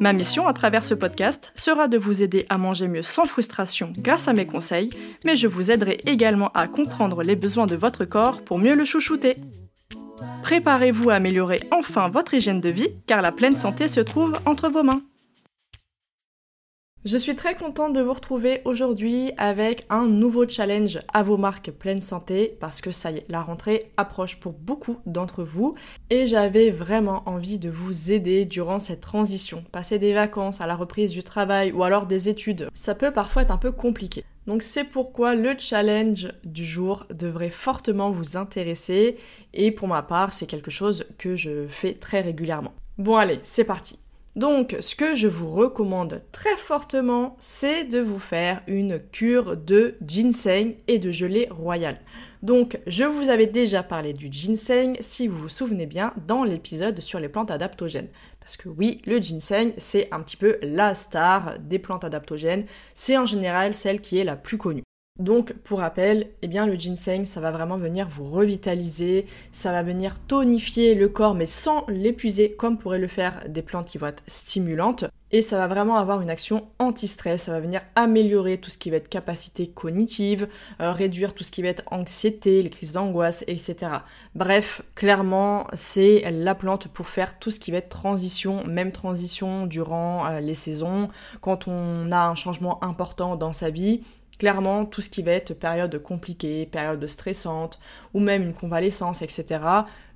Ma mission à travers ce podcast sera de vous aider à manger mieux sans frustration grâce à mes conseils, mais je vous aiderai également à comprendre les besoins de votre corps pour mieux le chouchouter. Préparez-vous à améliorer enfin votre hygiène de vie car la pleine santé se trouve entre vos mains. Je suis très contente de vous retrouver aujourd'hui avec un nouveau challenge à vos marques pleine santé parce que ça y est, la rentrée approche pour beaucoup d'entre vous et j'avais vraiment envie de vous aider durant cette transition. Passer des vacances à la reprise du travail ou alors des études, ça peut parfois être un peu compliqué. Donc c'est pourquoi le challenge du jour devrait fortement vous intéresser et pour ma part c'est quelque chose que je fais très régulièrement. Bon allez, c'est parti. Donc, ce que je vous recommande très fortement, c'est de vous faire une cure de ginseng et de gelée royale. Donc, je vous avais déjà parlé du ginseng, si vous vous souvenez bien, dans l'épisode sur les plantes adaptogènes. Parce que oui, le ginseng, c'est un petit peu la star des plantes adaptogènes. C'est en général celle qui est la plus connue. Donc, pour rappel, eh bien, le ginseng, ça va vraiment venir vous revitaliser, ça va venir tonifier le corps, mais sans l'épuiser, comme pourraient le faire des plantes qui vont être stimulantes. Et ça va vraiment avoir une action anti-stress, ça va venir améliorer tout ce qui va être capacité cognitive, euh, réduire tout ce qui va être anxiété, les crises d'angoisse, etc. Bref, clairement, c'est la plante pour faire tout ce qui va être transition, même transition durant euh, les saisons, quand on a un changement important dans sa vie Clairement, tout ce qui va être période compliquée, période stressante, ou même une convalescence, etc.,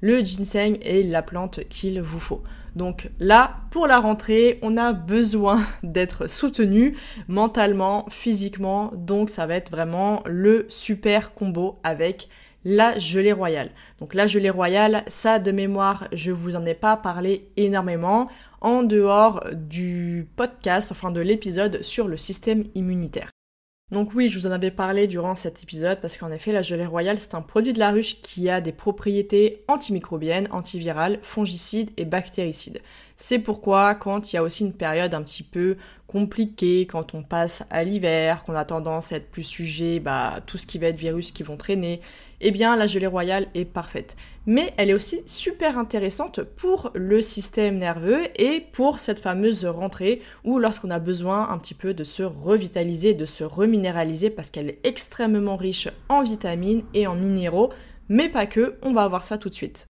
le ginseng est la plante qu'il vous faut. Donc là, pour la rentrée, on a besoin d'être soutenu mentalement, physiquement, donc ça va être vraiment le super combo avec la gelée royale. Donc la gelée royale, ça de mémoire, je vous en ai pas parlé énormément en dehors du podcast, enfin de l'épisode sur le système immunitaire. Donc oui, je vous en avais parlé durant cet épisode parce qu'en effet, la gelée royale, c'est un produit de la ruche qui a des propriétés antimicrobiennes, antivirales, fongicides et bactéricides. C'est pourquoi quand il y a aussi une période un petit peu compliquée, quand on passe à l'hiver, qu'on a tendance à être plus sujet bah, tout ce qui va être virus qui vont traîner, eh bien la gelée royale est parfaite. Mais elle est aussi super intéressante pour le système nerveux et pour cette fameuse rentrée où lorsqu'on a besoin un petit peu de se revitaliser, de se reminéraliser parce qu'elle est extrêmement riche en vitamines et en minéraux, mais pas que, on va voir ça tout de suite.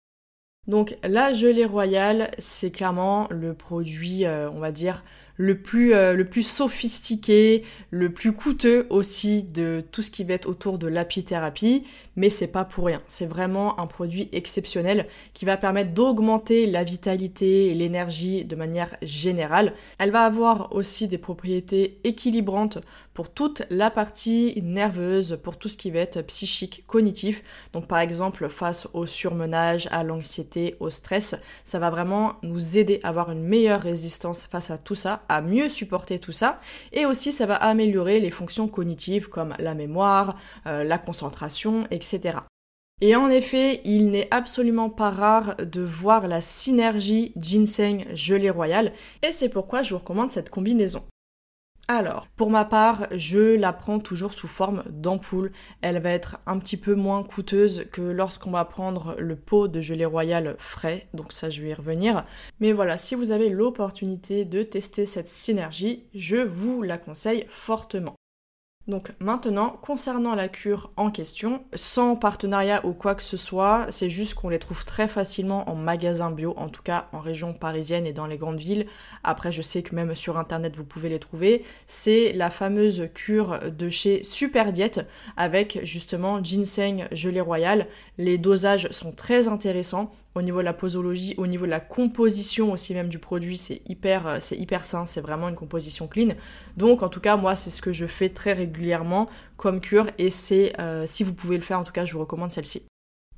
Donc la gelée royale, c'est clairement le produit, euh, on va dire, le plus, euh, le plus sophistiqué, le plus coûteux aussi de tout ce qui va être autour de l'apithérapie, mais c'est pas pour rien. C'est vraiment un produit exceptionnel qui va permettre d'augmenter la vitalité et l'énergie de manière générale. Elle va avoir aussi des propriétés équilibrantes pour toute la partie nerveuse, pour tout ce qui va être psychique, cognitif. Donc par exemple face au surmenage, à l'anxiété, au stress, ça va vraiment nous aider à avoir une meilleure résistance face à tout ça, à mieux supporter tout ça. Et aussi ça va améliorer les fonctions cognitives comme la mémoire, euh, la concentration, etc. Et en effet, il n'est absolument pas rare de voir la synergie ginseng gelée royale, et c'est pourquoi je vous recommande cette combinaison. Alors, pour ma part, je la prends toujours sous forme d'ampoule. Elle va être un petit peu moins coûteuse que lorsqu'on va prendre le pot de gelée royale frais, donc ça je vais y revenir. Mais voilà, si vous avez l'opportunité de tester cette synergie, je vous la conseille fortement. Donc maintenant, concernant la cure en question, sans partenariat ou quoi que ce soit, c'est juste qu'on les trouve très facilement en magasin bio, en tout cas en région parisienne et dans les grandes villes. Après, je sais que même sur internet vous pouvez les trouver. C'est la fameuse cure de chez Super Diet avec justement ginseng gelée royale. Les dosages sont très intéressants. Au niveau de la posologie, au niveau de la composition aussi même du produit, c'est hyper, euh, c'est hyper sain, c'est vraiment une composition clean. Donc en tout cas, moi, c'est ce que je fais très régulièrement comme cure et c'est, euh, si vous pouvez le faire, en tout cas, je vous recommande celle-ci.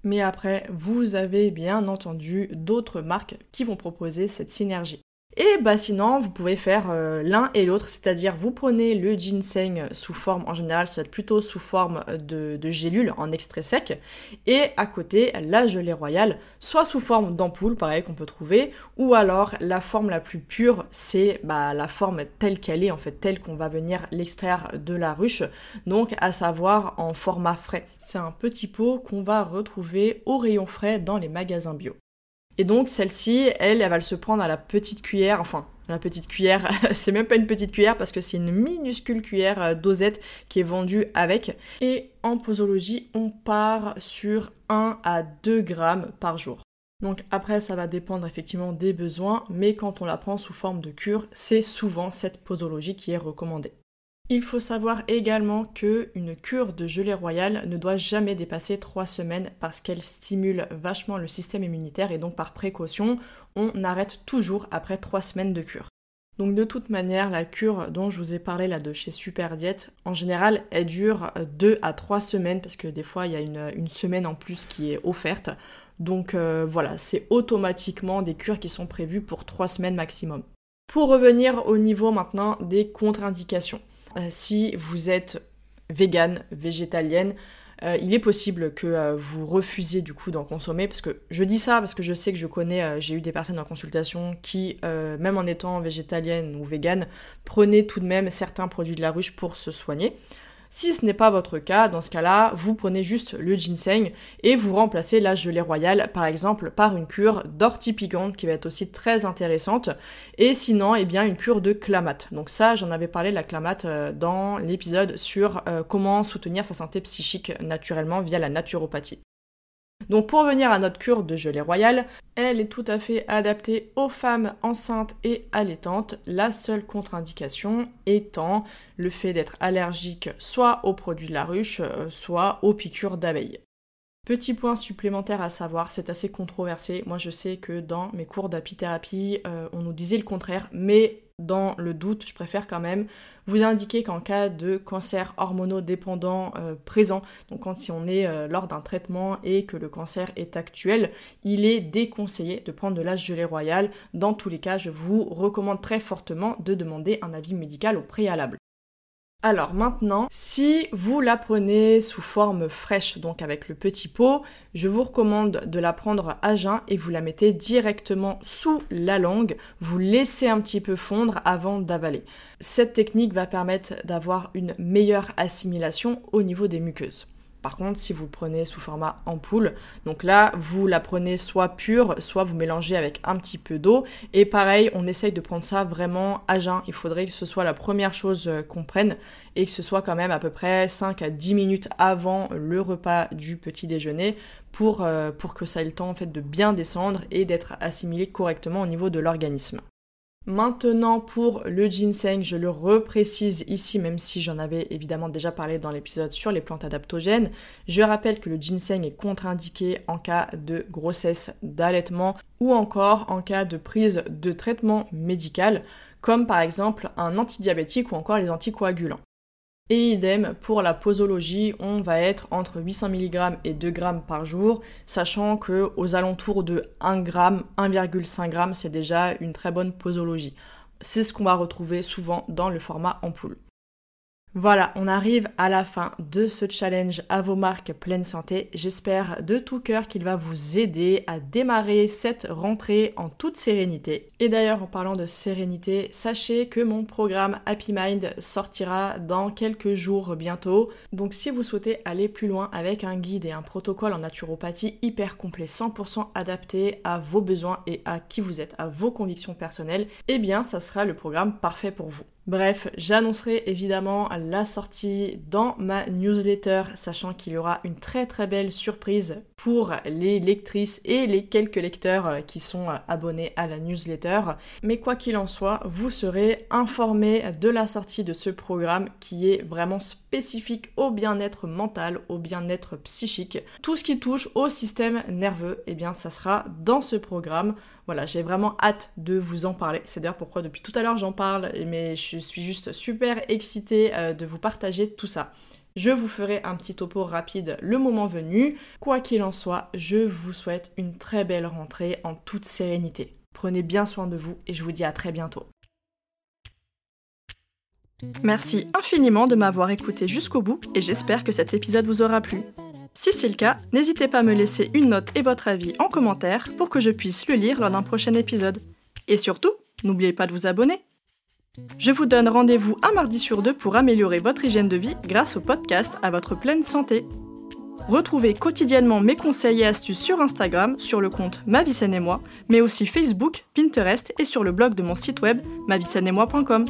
Mais après, vous avez bien entendu d'autres marques qui vont proposer cette synergie. Et bah sinon, vous pouvez faire euh, l'un et l'autre, c'est-à-dire vous prenez le ginseng sous forme, en général ça va être plutôt sous forme de, de gélule en extrait sec, et à côté la gelée royale, soit sous forme d'ampoule, pareil qu'on peut trouver, ou alors la forme la plus pure, c'est bah, la forme telle qu'elle est, en fait, telle qu'on va venir l'extraire de la ruche, donc à savoir en format frais. C'est un petit pot qu'on va retrouver au rayon frais dans les magasins bio. Et donc celle-ci, elle, elle va se prendre à la petite cuillère, enfin la petite cuillère, c'est même pas une petite cuillère parce que c'est une minuscule cuillère euh, dosette qui est vendue avec. Et en posologie, on part sur 1 à 2 grammes par jour. Donc après, ça va dépendre effectivement des besoins, mais quand on la prend sous forme de cure, c'est souvent cette posologie qui est recommandée. Il faut savoir également que une cure de gelée royale ne doit jamais dépasser 3 semaines parce qu'elle stimule vachement le système immunitaire et donc par précaution, on arrête toujours après 3 semaines de cure. Donc de toute manière, la cure dont je vous ai parlé là de chez Super en général, elle dure 2 à 3 semaines parce que des fois il y a une, semaine en plus qui est offerte. Donc euh, voilà, c'est automatiquement des cures qui sont prévues pour 3 semaines maximum. Pour revenir au niveau maintenant des contre-indications. Euh, si vous êtes végane, végétalienne, euh, il est possible que euh, vous refusiez du coup d'en consommer parce que je dis ça parce que je sais que je connais, j'ai eu des personnes en consultation qui, même en étant végétalienne ou végane, prenaient tout de même certains produits de la ruche pour se soigner. Si ce n'est pas votre cas, dans ce cas-là, vous prenez juste le ginseng et vous remplacez la gelée royale, par exemple, par une cure d'ortie piquante qui va être aussi très intéressante. Et sinon, eh bien, une cure de clamate. Donc ça, j'en avais parlé de la clamate euh, dans l'épisode sur euh, comment soutenir sa santé psychique naturellement via la naturopathie. Donc pour revenir à notre cure de gelée royale, elle est tout à fait adaptée aux femmes enceintes et allaitantes, la seule contre-indication étant le fait d'être allergique soit aux produits de la ruche, euh, soit aux piqûres d'abeilles. Petit point supplémentaire à savoir, c'est assez controversé. Moi je sais que dans mes cours d'apithérapie, euh, on nous disait le contraire, mais dans le doute, je préfère quand même vous indiquer qu'en cas de cancer hormonodépendant euh, présent, donc quand on est euh, lors d'un traitement et que le cancer est actuel, il est déconseillé de prendre de la gelée royale. Dans tous les cas, je vous recommande très fortement de demander un avis médical au préalable. Alors maintenant, si vous la prenez sous forme fraîche, donc avec le petit pot, je vous recommande de la prendre à jeun et vous la mettez directement sous la langue. Vous laissez un petit peu fondre avant d'avaler. Cette technique va permettre d'avoir une meilleure assimilation au niveau des muqueuses. Par contre, si vous prenez sous format ampoule, donc là, vous la prenez soit pure, soit vous mélangez avec un petit peu d'eau. Et pareil, on essaye de prendre ça vraiment à jeun. Il faudrait que ce soit la première chose euh, qu'on prenne et que ce soit quand même à peu près 5 à 10 minutes avant le repas du petit déjeuner pour, euh, pour que ça ait le temps en fait de bien descendre et d'être assimilé correctement au niveau de l'organisme. Maintenant pour le ginseng, je le reprécise ici, même si j'en avais évidemment déjà parlé dans l'épisode sur les plantes adaptogènes. Je rappelle que le ginseng est contre-indiqué en cas de grossesse, d'allaitement ou encore en cas de prise de traitement médical, comme par exemple un antidiabétique ou encore les anticoagulants. Et idem pour la posologie, on va être entre 800 mg et 2 g par jour, sachant que aux alentours de 1 g, 1,5 g, c'est déjà une très bonne posologie. C'est ce qu'on va retrouver souvent dans le format ampoule. Voilà, on arrive à la fin de ce challenge à vos marques pleine santé. J'espère de tout cœur qu'il va vous aider à démarrer cette rentrée en toute sérénité. Et d'ailleurs, en parlant de sérénité, sachez que mon programme Happy Mind sortira dans quelques jours bientôt. Donc si vous souhaitez aller plus loin avec un guide et un protocole en naturopathie hyper complet, 100% adapté à vos besoins et à qui vous êtes, à vos convictions personnelles, eh bien ça sera le programme parfait pour vous. Bref, j'annoncerai évidemment la sortie dans ma newsletter, sachant qu'il y aura une très très belle surprise pour les lectrices et les quelques lecteurs euh, qui sont euh, abonnés à la newsletter. Mais quoi qu'il en soit, vous serez informés de la sortie de ce programme qui est vraiment spécifique au bien-être mental, au bien-être psychique. Tout ce qui touche au système nerveux, eh bien ça sera dans ce programme. Voilà, j'ai vraiment hâte de vous en parler. C'est d'ailleurs pourquoi depuis tout à l'heure j'en parle, mais je suis juste super excitée euh, de vous partager tout ça. Je vous ferai un petit topo rapide le moment venu. Quoi qu'il en soit, je vous souhaite une très belle rentrée en toute sérénité. Prenez bien soin de vous et je vous dis à très bientôt. Merci infiniment de m'avoir écouté jusqu'au bout et j'espère que cet épisode vous aura plu. Si c'est le cas, n'hésitez pas à me laisser une note et votre avis en commentaire pour que je puisse le lire lors d'un prochain épisode. Et surtout, n'oubliez pas de vous abonner. Je vous donne rendez-vous un mardi sur deux pour améliorer votre hygiène de vie grâce au podcast à votre pleine santé. Retrouvez quotidiennement mes conseils et astuces sur Instagram, sur le compte Ma et moi, mais aussi Facebook, Pinterest et sur le blog de mon site web moi.com.